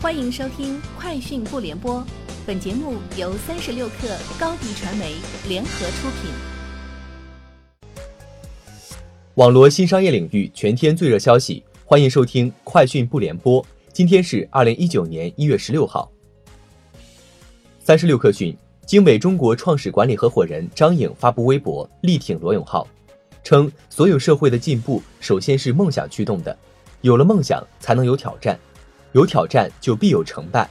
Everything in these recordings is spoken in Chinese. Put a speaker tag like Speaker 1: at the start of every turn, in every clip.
Speaker 1: 欢迎收听《快讯不联播》，本节目由三十六克高低传媒联合出品。
Speaker 2: 网络新商业领域全天最热消息，欢迎收听《快讯不联播》。今天是二零一九年一月十六号。三十六克讯，经纬中国创始管理合伙人张颖发布微博力挺罗永浩，称所有社会的进步首先是梦想驱动的，有了梦想才能有挑战。有挑战就必有成败。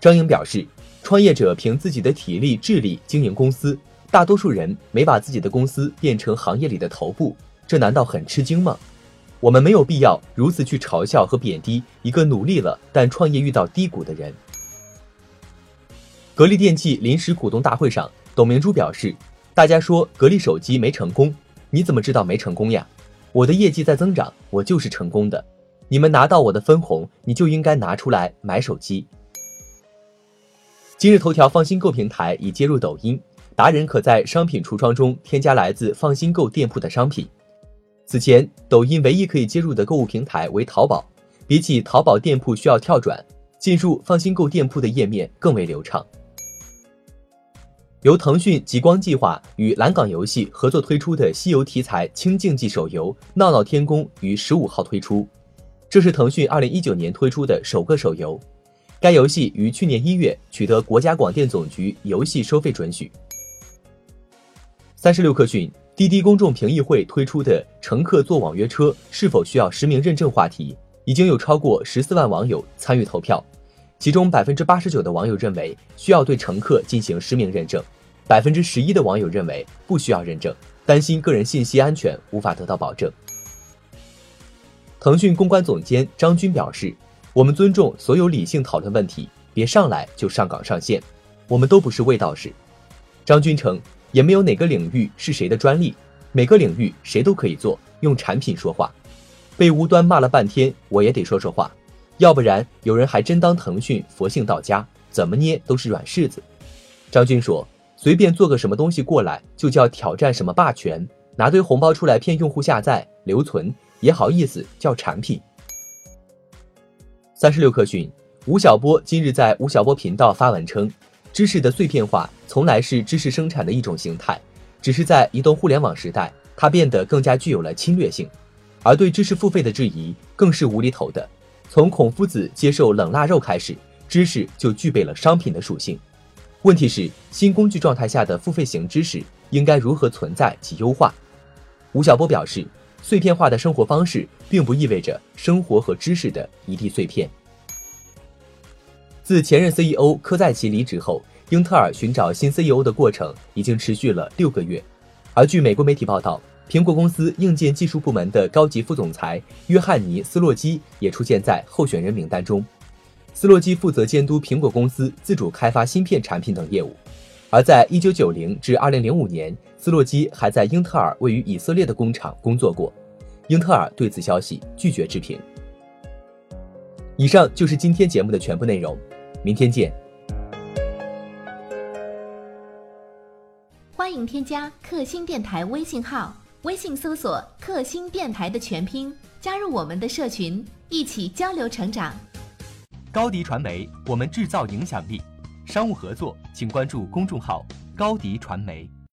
Speaker 2: 张颖表示，创业者凭自己的体力、智力经营公司，大多数人没把自己的公司变成行业里的头部，这难道很吃惊吗？我们没有必要如此去嘲笑和贬低一个努力了但创业遇到低谷的人。格力电器临时股东大会上，董明珠表示：“大家说格力手机没成功，你怎么知道没成功呀？我的业绩在增长，我就是成功的。”你们拿到我的分红，你就应该拿出来买手机。今日头条放心购平台已接入抖音，达人可在商品橱窗中添加来自放心购店铺的商品。此前，抖音唯一可以接入的购物平台为淘宝，比起淘宝店铺需要跳转，进入放心购店铺的页面更为流畅。由腾讯极光计划与蓝港游戏合作推出的西游题材轻竞技手游《闹闹天宫》于十五号推出。这是腾讯二零一九年推出的首个手游，该游戏于去年一月取得国家广电总局游戏收费准许。三十六氪讯，滴滴公众评议会推出的乘客坐网约车是否需要实名认证话题，已经有超过十四万网友参与投票，其中百分之八十九的网友认为需要对乘客进行实名认证，百分之十一的网友认为不需要认证，担心个人信息安全无法得到保证。腾讯公关总监张军表示：“我们尊重所有理性讨论问题，别上来就上岗上线，我们都不是卫道士。”张军称：“也没有哪个领域是谁的专利，每个领域谁都可以做，用产品说话。被无端骂了半天，我也得说说话，要不然有人还真当腾讯佛性到家，怎么捏都是软柿子。”张军说：“随便做个什么东西过来，就叫挑战什么霸权，拿堆红包出来骗用户下载留存。”也好意思叫产品。三十六氪讯，吴晓波今日在吴晓波频道发文称，知识的碎片化从来是知识生产的一种形态，只是在移动互联网时代，它变得更加具有了侵略性。而对知识付费的质疑更是无厘头的。从孔夫子接受冷腊肉开始，知识就具备了商品的属性。问题是，新工具状态下的付费型知识应该如何存在及优化？吴晓波表示。碎片化的生活方式，并不意味着生活和知识的一地碎片。自前任 CEO 科在奇离职后，英特尔寻找新 CEO 的过程已经持续了六个月。而据美国媒体报道，苹果公司硬件技术部门的高级副总裁约翰尼·斯洛基也出现在候选人名单中。斯洛基负责监督苹果公司自主开发芯片产品等业务。而在1990至2005年，斯洛基还在英特尔位于以色列的工厂工作过。英特尔对此消息拒绝置评。以上就是今天节目的全部内容，明天见。
Speaker 1: 欢迎添加克星电台微信号，微信搜索“克星电台”的全拼，加入我们的社群，一起交流成长。
Speaker 2: 高迪传媒，我们制造影响力。商务合作，请关注公众号“高迪传媒”。